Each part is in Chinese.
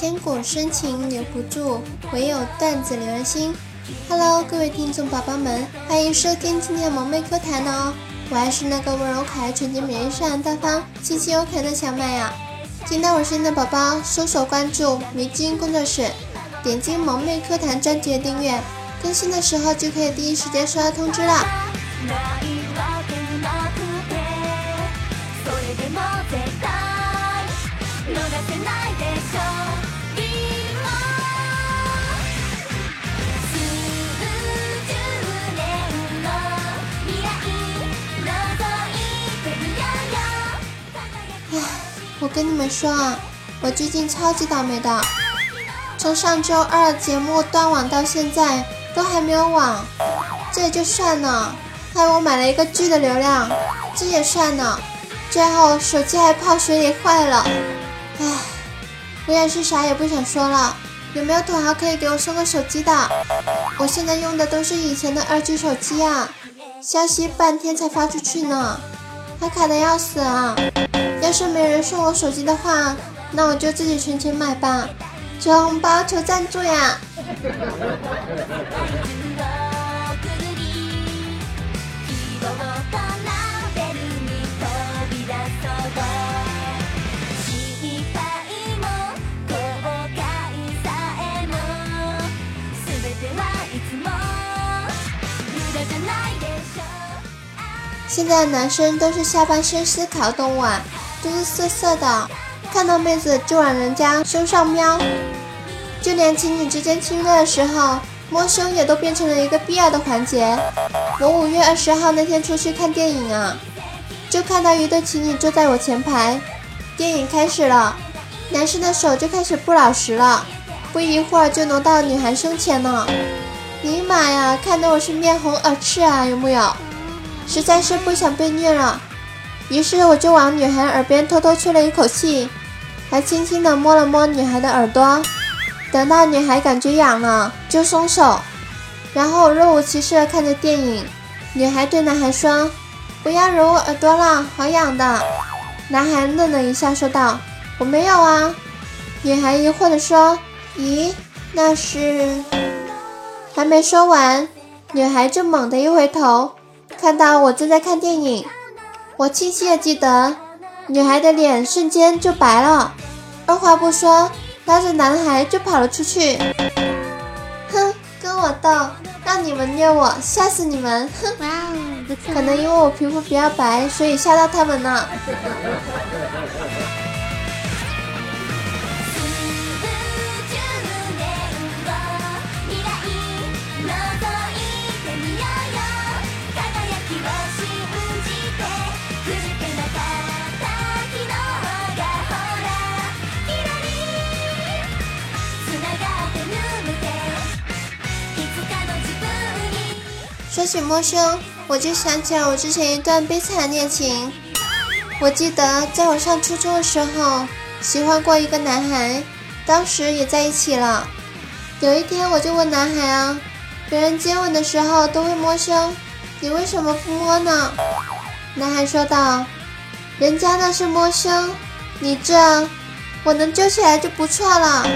千古深情留不住，唯有段子留人心。Hello，各位听众宝宝们，欢迎收听今天的萌妹 Q 弹哦！我还是那个温柔可爱、纯洁美丽、善良大方、气气又可爱的小麦呀。听到我声音的宝宝，搜索关注迷津工作室，点击萌妹 Q 弹专辑的订阅，更新的时候就可以第一时间收到通知了。我跟你们说啊，我最近超级倒霉的，从上周二节目断网到现在都还没有网，这也就算了，害我买了一个 G 的流量，这也算了，最后手机还泡水里坏了，唉，我也是啥也不想说了，有没有土豪可以给我送个手机的？我现在用的都是以前的二 G 手机啊，消息半天才发出去呢，还卡的要死啊！要是没人送我手机的话，那我就自己存钱买吧。求红包，求赞助呀！现在的男生都是下半身思考动物啊。都是色色的，看到妹子就往人家胸上瞄，就连情侣之间亲热的时候，摸胸也都变成了一个必要的环节。我五月二十号那天出去看电影啊，就看到一对情侣坐在我前排，电影开始了，男生的手就开始不老实了，不一会儿就挪到女孩胸前了。尼玛呀，看得我是面红耳赤啊，有木有？实在是不想被虐了。于是我就往女孩耳边偷偷吹了一口气，还轻轻地摸了摸女孩的耳朵。等到女孩感觉痒了，就松手，然后若无其事地看着电影。女孩对男孩说：“不要揉我耳朵了，好痒的。”男孩愣了一下，说道：“我没有啊。”女孩疑惑地说：“咦，那是……”还没说完，女孩就猛地一回头，看到我正在看电影。我清晰的记得，女孩的脸瞬间就白了，二话不说，拉着男孩就跑了出去。哼，跟我斗，让你们虐我，吓死你们！哼，可能因为我皮肤比较白，所以吓到他们了。说起摸胸，我就想起了我之前一段悲惨的恋情。我记得在我上初中的时候，喜欢过一个男孩，当时也在一起了。有一天我就问男孩啊，别人接吻的时候都会摸胸，你为什么不摸呢？男孩说道，人家那是摸胸，你这我能揪起来就不错了。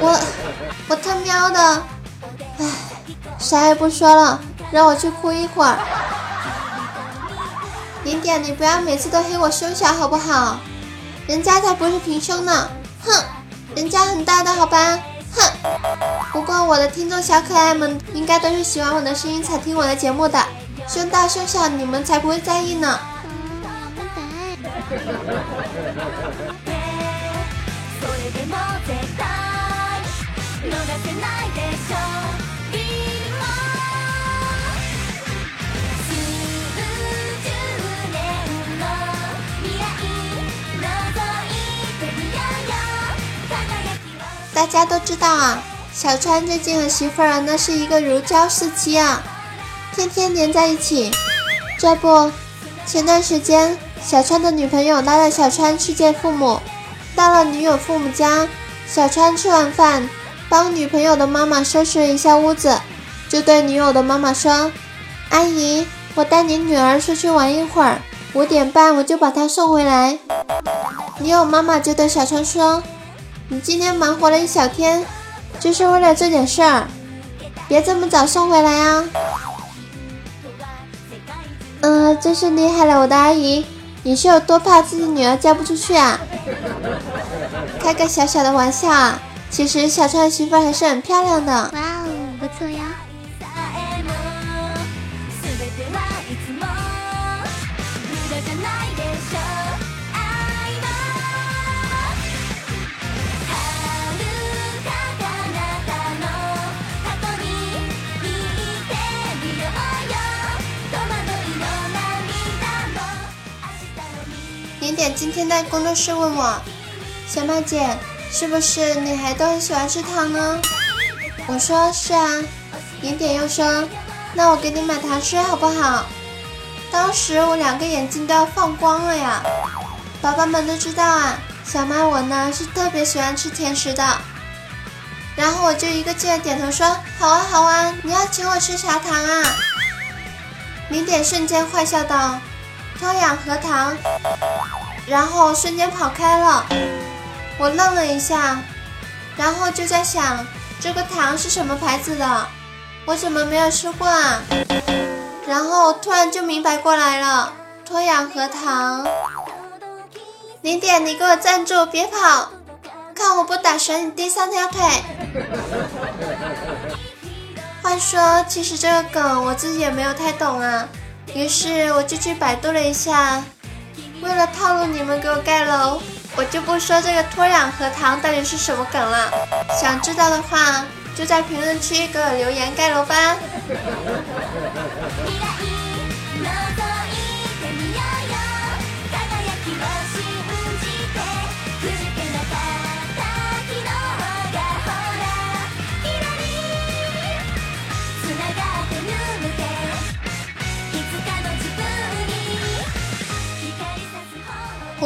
我我他喵的，唉。啥也不说了，让我去哭一会儿。零点，你不要每次都黑我胸小好不好？人家才不是平胸呢，哼，人家很大的好吧，哼。不过我的听众小可爱们应该都是喜欢我的声音才听我的节目的，胸大胸小你们才不会在意呢。大家都知道啊，小川最近和媳妇儿那是一个如胶似漆啊，天天黏在一起。这不，前段时间小川的女朋友拉着小川去见父母，到了女友父母家，小川吃完饭，帮女朋友的妈妈收拾了一下屋子，就对女友的妈妈说：“阿姨，我带你女儿出去玩一会儿，五点半我就把她送回来。”女友妈妈就对小川说。你今天忙活了一小天，就是为了这点事儿，别这么早送回来啊。嗯，真是厉害了，我的阿姨，你是有多怕自己女儿嫁不出去啊？开个小小的玩笑啊，其实小川媳妇还是很漂亮的。哇哦，不错呀。今天在工作室问我，小麦姐，是不是女孩都很喜欢吃糖呢？我说是啊。零点又说，那我给你买糖吃好不好？当时我两个眼睛都要放光了呀。宝宝们都知道啊，小麦我呢是特别喜欢吃甜食的。然后我就一个劲的点头说，好啊好啊，你要请我吃啥糖啊？零点瞬间坏笑道。脱氧核糖，然后瞬间跑开了。我愣了一下，然后就在想，这个糖是什么牌子的？我怎么没有吃过啊？然后突然就明白过来了，脱氧核糖。零点，你给我站住，别跑！看我不打折你第三条腿。话说，其实这个梗我自己也没有太懂啊。于是我就去百度了一下，为了套路你们给我盖楼，我就不说这个脱氧核糖到底是什么梗了。想知道的话，就在评论区给我留言盖楼吧。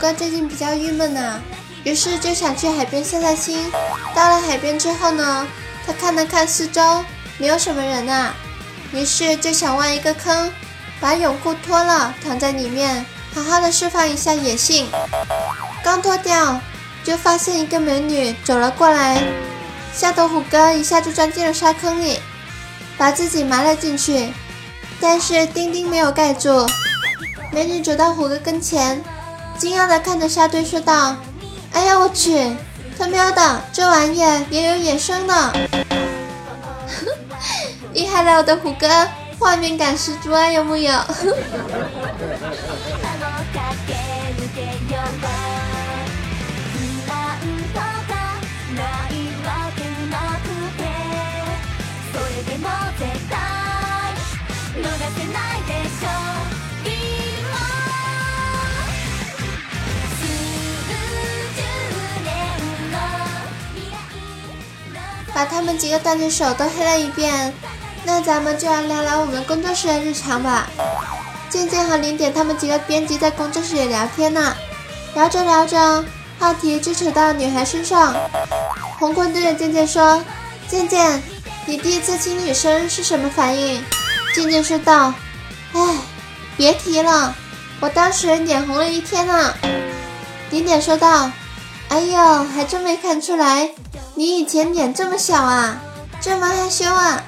哥最近比较郁闷呐，于是就想去海边散散心。到了海边之后呢，他看了看四周，没有什么人啊，于是就想挖一个坑，把泳裤脱了，躺在里面，好好的释放一下野性。刚脱掉，就发现一个美女走了过来，吓得虎哥一下就钻进了沙坑里，把自己埋了进去，但是钉钉没有盖住。美女走到虎哥跟前。惊讶的看着沙堆说道：“哎呀，我去，他喵的，这玩意儿也有野生的，厉害了，我的虎哥，画面感十足啊，有木有？” 把他们几个段子手都黑了一遍，那咱们就来聊聊我们工作室的日常吧。渐渐和零点他们几个编辑在工作室里聊天呢，聊着聊着，话题就扯到女孩身上。红坤对着渐渐说：“渐渐，你第一次亲女生是什么反应？”渐渐说道：“哎，别提了，我当时脸红了一天呢。”零点说道：“哎呦，还真没看出来。”你以前脸这么小啊，这么害羞啊！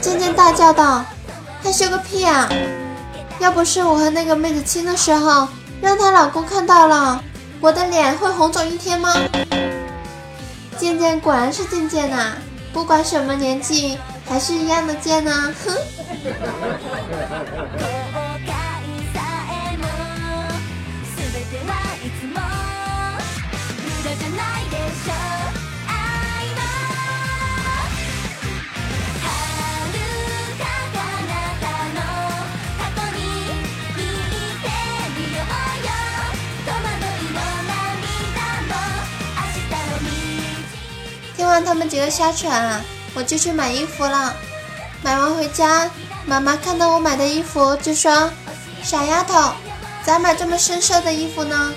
渐渐大叫道：“害羞个屁啊！要不是我和那个妹子亲的时候，让她老公看到了，我的脸会红肿一天吗？”渐渐果然是渐渐呐，不管什么年纪，还是一样的贱呢！哼。听完他们几个瞎扯啊，我就去买衣服了。买完回家，妈妈看到我买的衣服，就说：“傻丫头，咋买这么深色的衣服呢？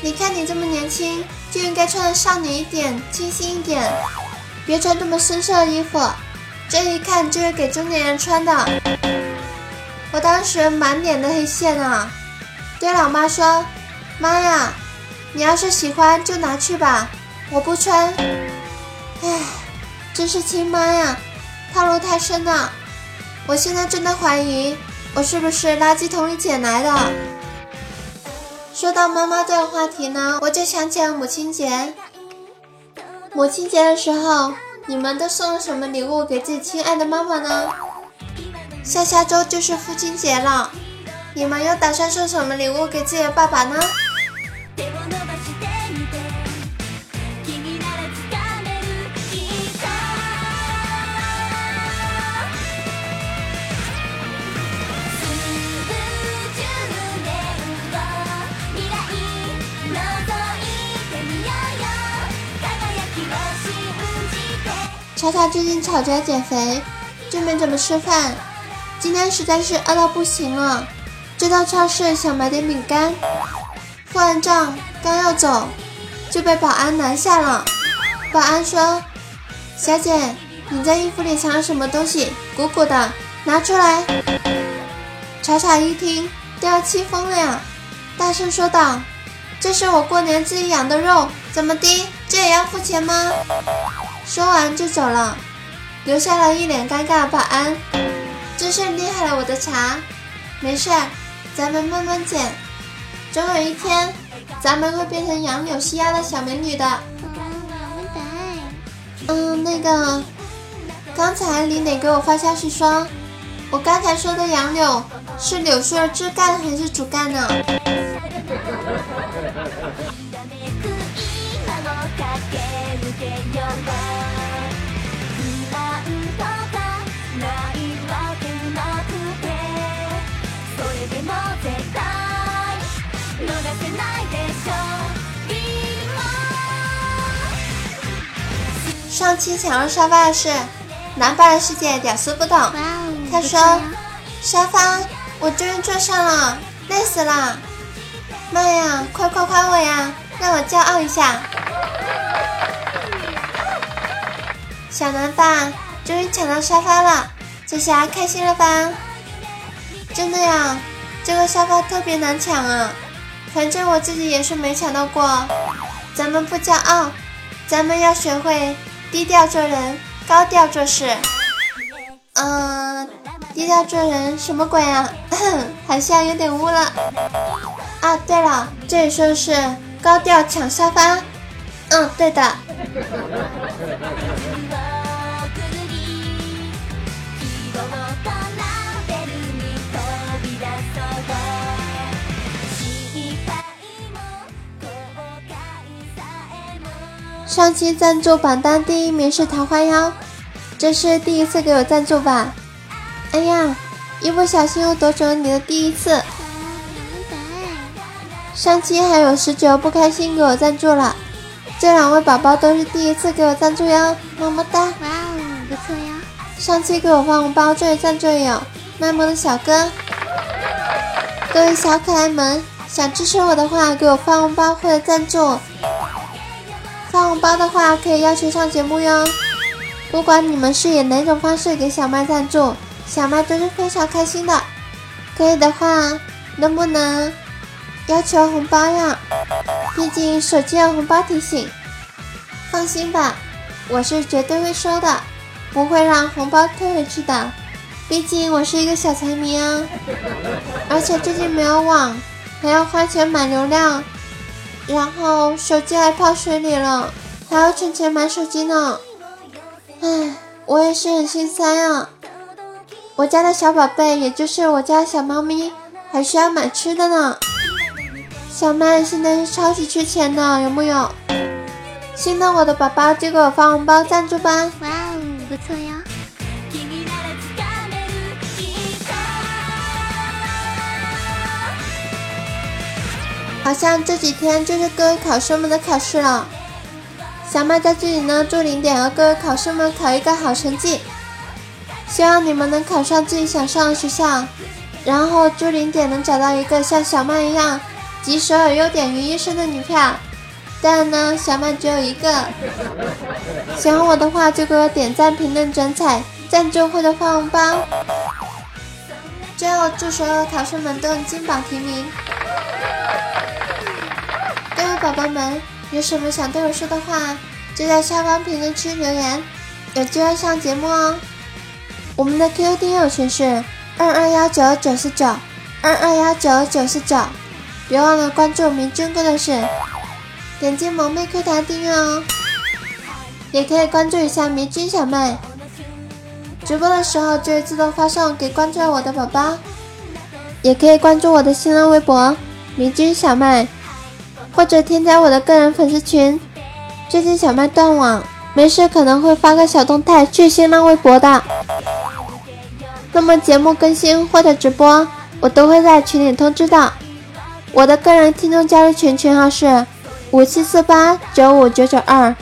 你看你这么年轻，就应该穿的少女一点，清新一点，别穿这么深色的衣服，这一看就是给中年人穿的。”我当时满脸的黑线啊，对老妈说：“妈呀，你要是喜欢就拿去吧。”我不穿。真是亲妈呀，套路太深了。我现在真的怀疑，我是不是垃圾桶里捡来的？说到妈妈这个话题呢，我就想起了母亲节。母亲节的时候，你们都送了什么礼物给自己亲爱的妈妈呢？下下周就是父亲节了，你们又打算送什么礼物给自己的爸爸呢？查查最近吵着减肥，就没怎么吃饭。今天实在是饿到不行了，就到超市想买点饼干。付完账刚要走，就被保安拦下了。保安说：“小姐，你在衣服里藏了什么东西？鼓鼓的，拿出来。”查查一听都要气疯了呀，大声说道：“这是我过年自己养的肉，怎么的？这也要付钱吗？”说完就走了，留下了一脸尴尬的保安。真是厉害了我的茶，没事，咱们慢慢减，总有一天，咱们会变成杨柳西腰的小美女的。嗯，那个，刚才李磊给我发消息说，我刚才说的杨柳是柳树的枝干还是主干呢？上期抢到沙发的是男伴的世界屌丝不懂，他说沙发我终于坐上了，累死了，妈呀，快夸夸我呀，让我骄傲一下。小男伴终于抢到沙发了，这下开心了吧？真的呀，这个沙发特别难抢啊，反正我自己也是没抢到过。咱们不骄傲，咱们要学会。低调做人，高调做事。嗯，低调做人什么鬼啊？好像有点污了。啊，对了，这里说的是高调抢沙发。嗯，对的。上期赞助榜单第一名是桃花妖，这是第一次给我赞助吧？哎呀，一不小心又夺走了你的第一次。上期还有十九不开心给我赞助了，这两位宝宝都是第一次给我赞助哟，么么哒！哇哦，不错呀。上期给我发红包这位赞助有卖萌的小哥，各位小可爱们，想支持我的话，给我发红包或者赞助。发红包的话可以要求上节目哟，不管你们是以哪种方式给小麦赞助，小麦都是非常开心的。可以的话，能不能要求红包呀？毕竟手机有红包提醒。放心吧，我是绝对会收的，不会让红包退回去的。毕竟我是一个小财迷啊，而且最近没有网，还要花钱买流量。然后手机还泡水里了，还要存钱买手机呢。唉，我也是很心塞啊。我家的小宝贝，也就是我家小猫咪，还需要买吃的呢。小麦现在是超级缺钱的，有木有？心疼我的宝宝就给我发红包赞助吧。哇哦，不错哟。好像这几天就是各位考生们的考试了，小麦在这里呢，祝零点和各位考生们考一个好成绩，希望你们能考上自己想上的学校，然后祝零点能找到一个像小麦一样集所有优点于一身的女票。当然呢，小麦只有一个。喜欢我的话就给我点赞、评论、转采、赞助或者发红包。最后祝所有考生们都能金榜题名。宝宝们，有什么想对我说的话，就在下方评论区留言，有机会上节目哦。我们的 QQ 听友群是二二幺九九四九二二幺九九四九，别忘了关注明君工作室，点击萌妹 Q 弹订阅哦。也可以关注一下迷君小妹，直播的时候就会自动发送给关注我的宝宝。也可以关注我的新浪微博迷君小妹，或者添加我的个人粉丝群。最近小麦断网，没事可能会发个小动态去新浪微博的。那么节目更新或者直播，我都会在群里通知的。我的个人听众加入群群号是五七四八九五九九二。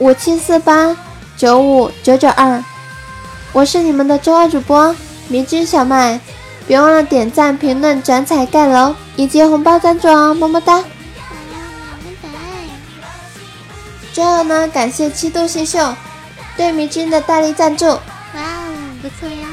五七四八九五九九二，我是你们的周二主播迷君小麦，别忘了点赞、评论、转采、盖楼以及红包赞助哦，么么哒！最后呢，感谢七度星秀对迷君的大力赞助。哇哦，不错呀！